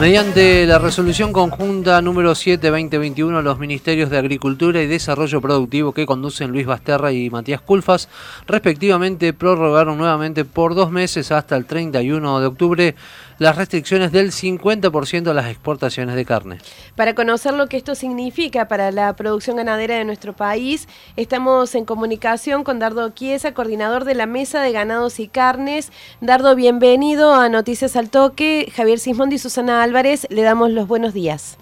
Mediante la resolución conjunta número 7-2021, los Ministerios de Agricultura y Desarrollo Productivo que conducen Luis Basterra y Matías Culfas, respectivamente, prorrogaron nuevamente por dos meses hasta el 31 de octubre las restricciones del 50% a las exportaciones de carne. Para conocer lo que esto significa para la producción ganadera de nuestro país, estamos en comunicación con Dardo Chiesa, coordinador de la Mesa de Ganados y Carnes. Dardo, bienvenido a Noticias al Toque. Javier Sismondi y Susana Álvarez, le damos los buenos días.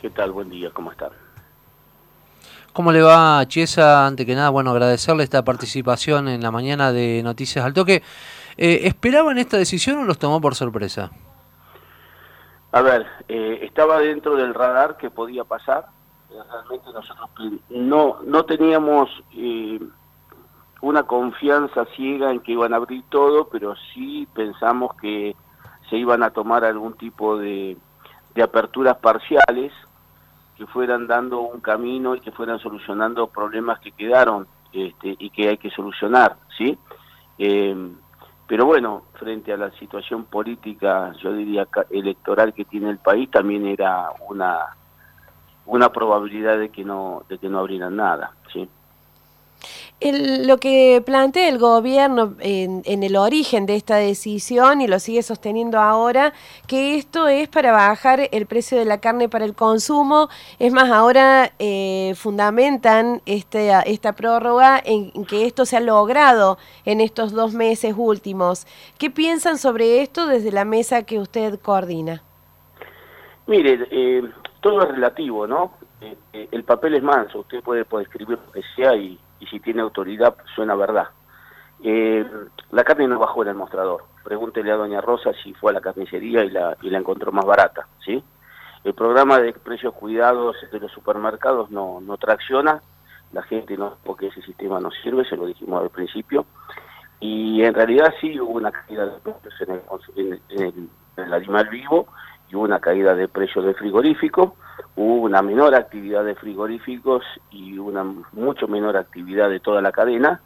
¿Qué tal? Buen día, ¿cómo están? ¿Cómo le va, Chiesa? Ante que nada, bueno, agradecerle esta participación en la mañana de Noticias al Toque. Eh, ¿Esperaban esta decisión o los tomó por sorpresa? A ver, eh, estaba dentro del radar que podía pasar. Realmente nosotros no, no teníamos eh, una confianza ciega en que iban a abrir todo, pero sí pensamos que se iban a tomar algún tipo de, de aperturas parciales que fueran dando un camino y que fueran solucionando problemas que quedaron este, y que hay que solucionar, ¿sí? Pero bueno, frente a la situación política, yo diría electoral que tiene el país, también era una una probabilidad de que no de que no abrieran nada, ¿sí? Lo que plantea el gobierno en, el origen de esta decisión y lo sigue sosteniendo ahora, que esto es para bajar el precio de la carne para el consumo. Es más, ahora eh, fundamentan este, esta prórroga en, que esto se ha logrado en estos dos meses últimos. ¿Qué piensan sobre esto desde la mesa que usted coordina? Mire, eh, todo es relativo, ¿no? Eh, el papel es manso, usted puede, puede escribir lo que sea y y si tiene autoridad suena verdad. Eh, la carne no bajó en el mostrador. Pregúntele a doña Rosa si fue a la carnicería y la, y la encontró más barata, ¿sí? El programa de precios cuidados de los supermercados no, no tracciona, la gente no, porque ese sistema no sirve, se lo dijimos al principio, y en realidad sí hubo una caída de precios en el, en el animal vivo y una caída de precios de frigorífico, hubo una menor actividad de frigoríficos y una mucho menor actividad de toda la cadena,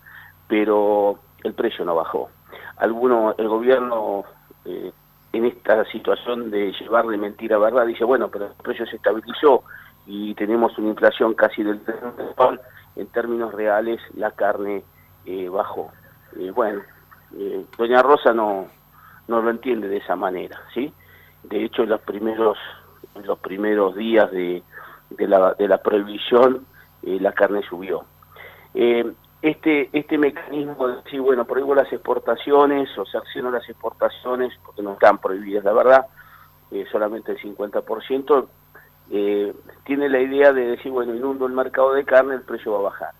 pero el precio no bajó. Alguno, el gobierno eh, en esta situación de llevar de mentira a verdad dice, bueno, pero el precio se estabilizó y tenemos una inflación casi del 30%, en términos reales la carne eh, bajó. Eh, bueno, doña Rosa no, no lo entiende de esa manera, ¿sí? De hecho, los primeros en los primeros días de, de, la, de la prohibición eh, la carne subió. Eh, este, este mecanismo de decir, bueno, prohíbo las exportaciones o accionan las exportaciones, porque no están prohibidas, la verdad, eh, solamente el 50%, tiene la idea de decir, bueno, inundo el mercado de carne, el precio va a bajar.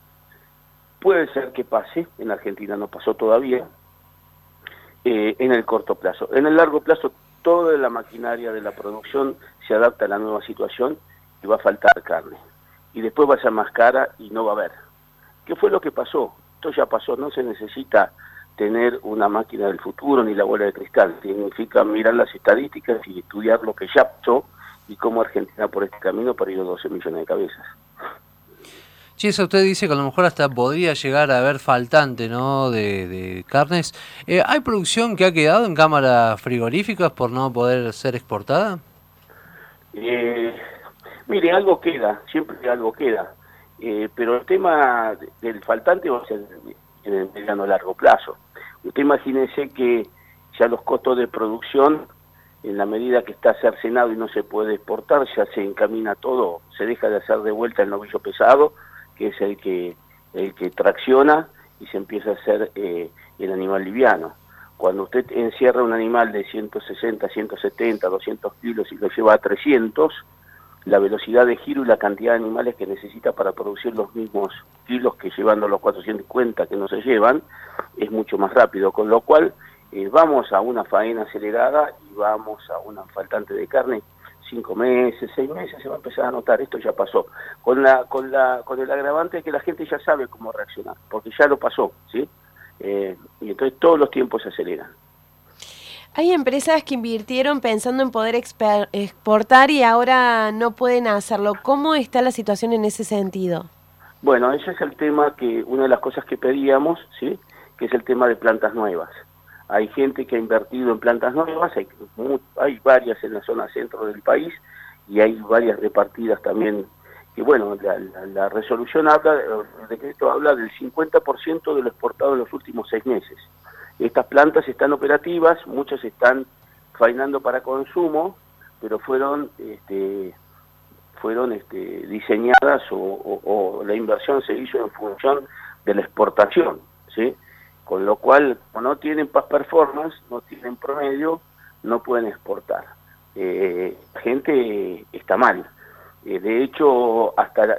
Puede ser que pase, en Argentina no pasó todavía, en el corto plazo. En el largo plazo toda la maquinaria de la producción se adapta a la nueva situación y va a faltar carne. Y después va a ser más cara y no va a haber. ¿Qué fue lo que pasó? Esto ya pasó, no se necesita tener una máquina del futuro ni la bola de cristal. Significa mirar las estadísticas y estudiar lo que ya pasó y cómo Argentina por este camino perdió 12 millones de cabezas. Chiesa, usted dice que a lo mejor hasta podría llegar a haber faltante ¿no? de, carnes. Eh, ¿Hay producción que ha quedado en cámaras frigoríficas por no poder ser exportada? Eh, mire, algo queda, siempre algo queda. Eh, pero el tema del faltante va a ser en el mediano largo plazo. Usted imagínese que ya los costos de producción, en la medida que está cercenado y no se puede exportar, ya se encamina todo, se deja de hacer de vuelta el novillo pesado que es el que, el que tracciona y se empieza a hacer eh, el animal liviano. Cuando usted encierra un animal de 160, 170, 200 kilos y lo lleva a 300, la velocidad de giro y la cantidad de animales que necesita para producir los mismos kilos que llevando los 450 que no se llevan es mucho más rápido, con lo cual eh, vamos a una faena acelerada y vamos a una faltante de carne cinco meses, seis meses, se va a empezar a notar, esto ya pasó. Con la, con la, con el agravante que la gente ya sabe cómo reaccionar, porque ya lo pasó, ¿sí? Eh, y entonces todos los tiempos se aceleran. Hay empresas que invirtieron pensando en poder exportar y ahora no pueden hacerlo. ¿Cómo está la situación en ese sentido? Bueno, ese es el tema que, una de las cosas que pedíamos, ¿sí? Que es el tema de plantas nuevas. Hay gente que ha invertido en plantas nuevas, hay, hay varias en la zona centro del país y hay varias repartidas también que bueno, la, resolución habla, el decreto habla del 50% de lo exportado en los últimos seis meses. Estas plantas están operativas, muchas están faenando para consumo, pero fueron este, fueron este, diseñadas o, la inversión se hizo en función de la exportación, ¿sí? Con lo cual, como no tienen paz performance, no tienen promedio, no pueden exportar. Eh, gente está mal. Eh, de hecho, hasta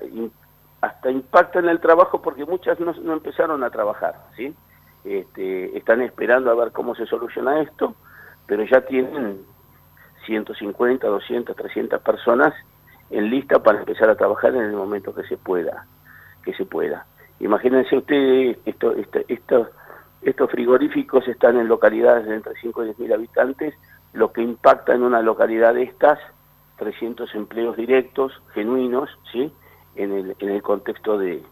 hasta impacta en el trabajo porque muchas no, no empezaron a trabajar, ¿sí? Este, están esperando a ver cómo se soluciona esto, pero ya tienen 150, 200, 300 personas en lista para empezar a trabajar en el momento que se pueda, que se pueda. Imagínense ustedes, esto, esto, estos frigoríficos están en localidades de entre 5 y 10 mil habitantes, lo que impacta en una localidad de estas, 300 empleos directos, genuinos, ¿sí? En el, en el contexto de,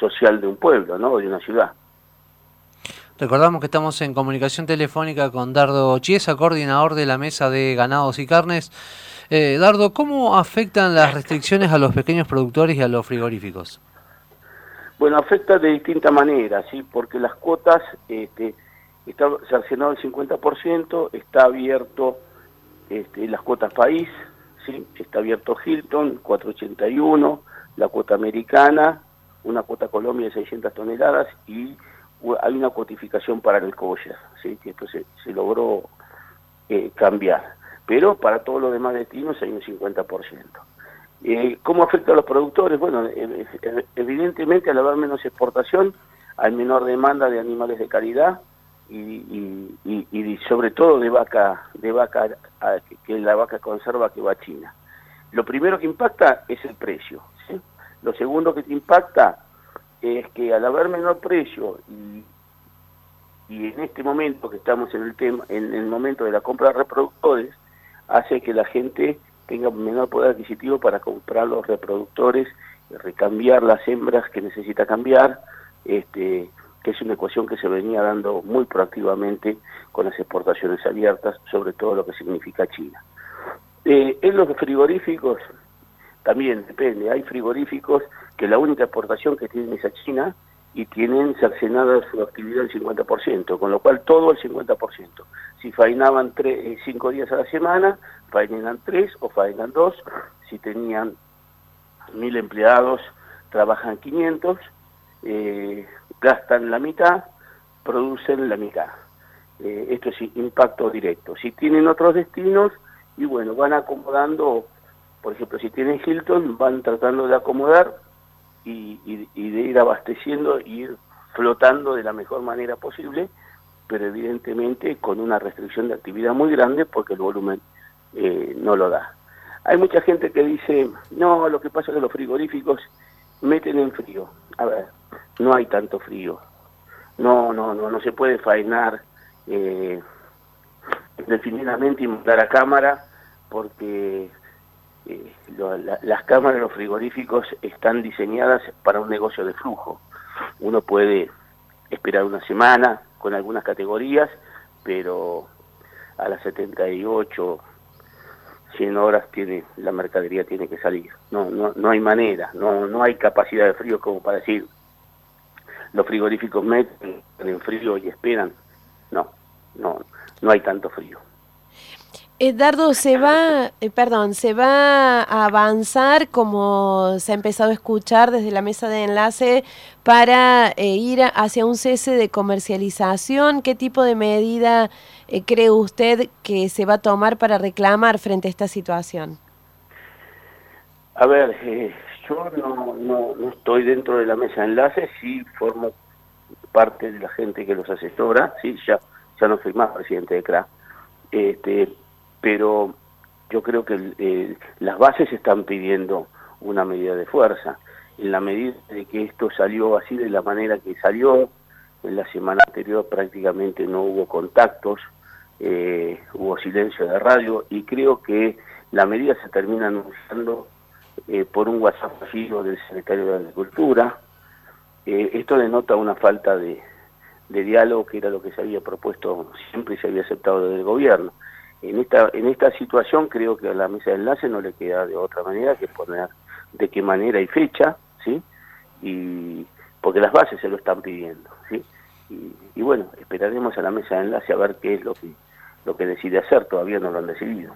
social de un pueblo, ¿no? De una ciudad. Recordamos que estamos en comunicación telefónica con Dardo Chiesa, coordinador de la Mesa de Ganados y Carnes. Eh, Dardo, ¿cómo afectan las restricciones a los pequeños productores y a los frigoríficos? Bueno, afecta de distinta manera, ¿sí? Porque las cuotas, este, está sancionado el 50%, está abierto este, las cuotas país, ¿sí? Está abierto Hilton, 481, la cuota americana, una cuota Colombia de 600 toneladas y hay una cuotificación para el coche, ¿sí? que esto se, logró eh, cambiar. Pero para todos los demás destinos hay un 50%. Eh, ¿Cómo afecta a los productores? Bueno, evidentemente al haber menos exportación hay menor demanda de animales de calidad y, y, sobre todo de vaca, de vaca que la vaca conserva que va a China. Lo primero que impacta es el precio. Lo segundo que te impacta es que al haber menor precio y, en este momento que estamos en el tema, en el momento de la compra de reproductores, hace que la gente tenga menor poder adquisitivo para comprar los reproductores, recambiar las hembras que necesita cambiar, este, que es una ecuación que se venía dando muy proactivamente con las exportaciones abiertas, sobre todo lo que significa China. Eh, en los frigoríficos también depende, hay frigoríficos que la única exportación que tienen es a China y tienen cercenada su actividad el 50%, con lo cual todo el 50%. Si fainaban tres, eh, cinco días a la semana, fainan tres o fainan dos. Si tenían mil empleados, trabajan 500, eh, gastan la mitad, producen la mitad. Eh, esto es impacto directo. Si tienen otros destinos, y bueno, van acomodando, por ejemplo, si tienen Hilton, van tratando de acomodar y, de ir abasteciendo y ir flotando de la mejor manera posible, pero evidentemente con una restricción de actividad muy grande porque el volumen eh, no lo da. Hay mucha gente que dice, no, lo que pasa es que los frigoríficos meten en frío. A ver, no hay tanto frío. No, no, no, no se puede faenar eh, definidamente y mandar a cámara porque eh, las cámaras de los frigoríficos están diseñadas para un negocio de flujo. Uno puede esperar una semana con algunas categorías, pero a las 78, 100 horas tiene la mercadería tiene que salir. No, no, no hay manera, no, no hay capacidad de frío como para decir los frigoríficos meten en frío y esperan. No, no, no hay tanto frío. Eduardo, se va, eh, perdón, se va a avanzar como se ha empezado a escuchar desde la mesa de enlace para eh, ir hacia un cese de comercialización. ¿Qué tipo de medida eh, cree usted que se va a tomar para reclamar frente a esta situación? A ver, yo no, no, no, estoy dentro de la mesa de enlace, sí formo parte de la gente que los asesora, sí, ya, ya no soy más presidente de CRA. Este, pero yo creo que eh, las bases están pidiendo una medida de fuerza. En la medida de que esto salió así de la manera que salió, en la semana anterior prácticamente no hubo contactos, eh, hubo silencio de radio y creo que la medida se termina anunciando eh, por un WhatsApp del secretario de Agricultura. esto denota una falta de, de diálogo que era lo que se había propuesto siempre y se había aceptado desde el gobierno. En esta, en esta situación creo que a la mesa de enlace no le queda de otra manera que poner de qué manera y fecha, ¿sí? Y porque las bases se lo están pidiendo, ¿sí? Y, y bueno, esperaremos a la mesa de enlace a ver qué es lo que lo que decide hacer, todavía no lo han decidido.